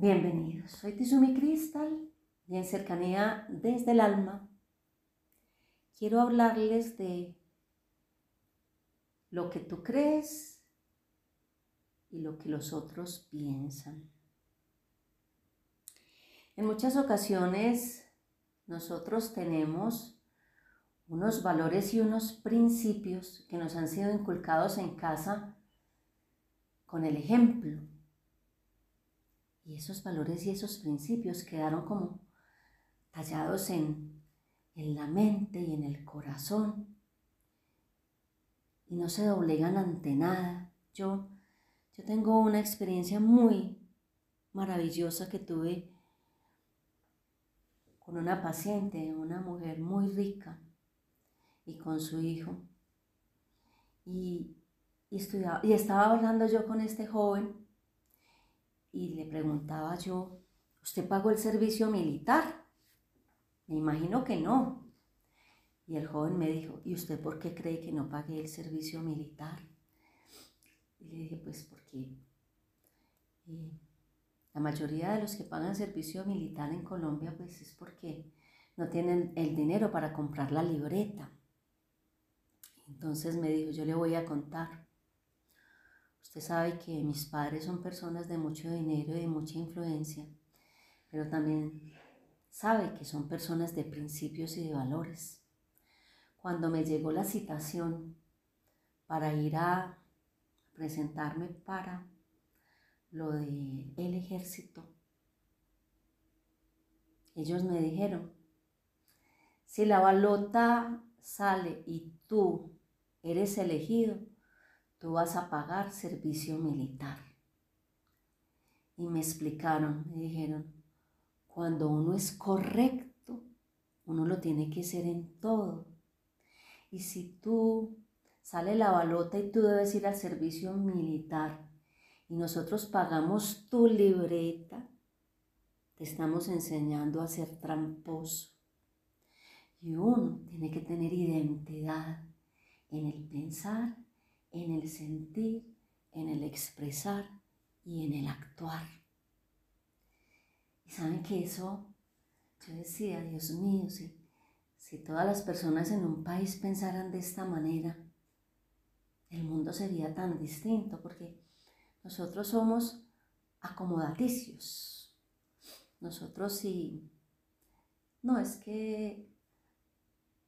Bienvenidos, soy Tizumi Crystal y en cercanía desde el alma quiero hablarles de lo que tú crees y lo que los otros piensan. En muchas ocasiones nosotros tenemos unos valores y unos principios que nos han sido inculcados en casa con el ejemplo y esos valores y esos principios quedaron como tallados en, en la mente y en el corazón. Y no se doblegan ante nada. Yo, yo tengo una experiencia muy maravillosa que tuve con una paciente, una mujer muy rica, y con su hijo. Y, y, y estaba hablando yo con este joven y le preguntaba yo, ¿usted pagó el servicio militar? Me imagino que no. Y el joven me dijo, ¿y usted por qué cree que no pagué el servicio militar? Y le dije, pues porque eh, la mayoría de los que pagan servicio militar en Colombia, pues es porque no tienen el dinero para comprar la libreta. Entonces me dijo, yo le voy a contar. Sabe que mis padres son personas de mucho dinero y de mucha influencia, pero también sabe que son personas de principios y de valores. Cuando me llegó la citación para ir a presentarme para lo del el ejército, ellos me dijeron, si la balota sale y tú eres elegido, tú vas a pagar servicio militar. Y me explicaron, me dijeron, cuando uno es correcto, uno lo tiene que ser en todo. Y si tú sale la balota y tú debes ir al servicio militar y nosotros pagamos tu libreta, te estamos enseñando a ser tramposo. Y uno tiene que tener identidad en el pensar en el sentir, en el expresar y en el actuar. Y saben que eso, yo decía, Dios mío, si, si todas las personas en un país pensaran de esta manera, el mundo sería tan distinto porque nosotros somos acomodaticios. Nosotros sí, no es que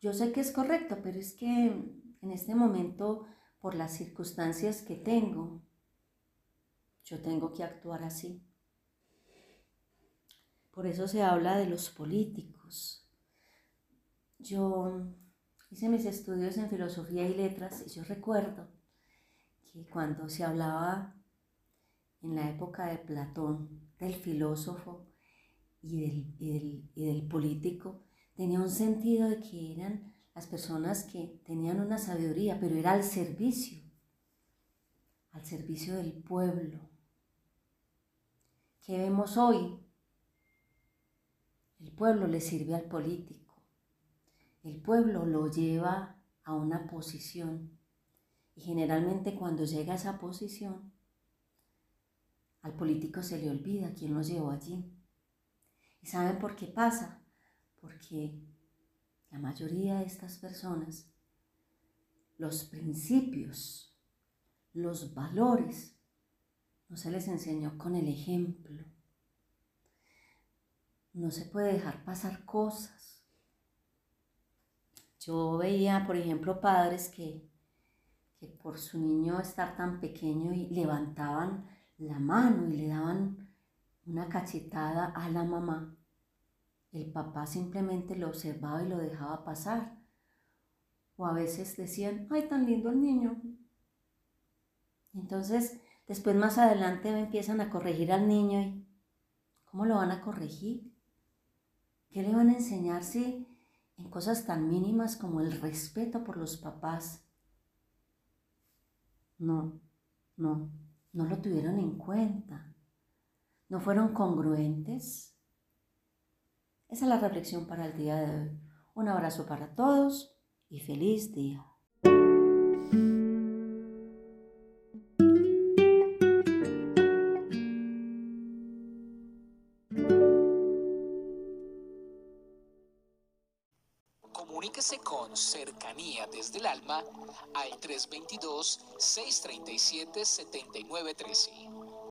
yo sé que es correcto, pero es que en este momento por las circunstancias que tengo, yo tengo que actuar así. Por eso se habla de los políticos. Yo hice mis estudios en filosofía y letras y yo recuerdo que cuando se hablaba en la época de Platón del filósofo y del, y del, y del político, tenía un sentido de que eran las personas que tenían una sabiduría, pero era al servicio, al servicio del pueblo. ¿Qué vemos hoy? El pueblo le sirve al político. El pueblo lo lleva a una posición. Y generalmente cuando llega a esa posición, al político se le olvida quién lo llevó allí. ¿Y saben por qué pasa? Porque la mayoría de estas personas, los principios, los valores, no se les enseñó con el ejemplo. No se puede dejar pasar cosas. Yo veía, por ejemplo, padres que, que por su niño estar tan pequeño y levantaban la mano y le daban una cachetada a la mamá el papá simplemente lo observaba y lo dejaba pasar. O a veces decían, ay, tan lindo el niño. Entonces Después más adelante empiezan a corregir al niño y ¿cómo lo van a corregir? ¿Qué le van a enseñar si en cosas tan mínimas como el respeto por los papás? No, no, no lo tuvieron en cuenta. ¿No fueron congruentes? Esa es la reflexión para el día de hoy. Un abrazo para todos y feliz día. Comuníquese con cercanía desde el alma al 322-637-7913.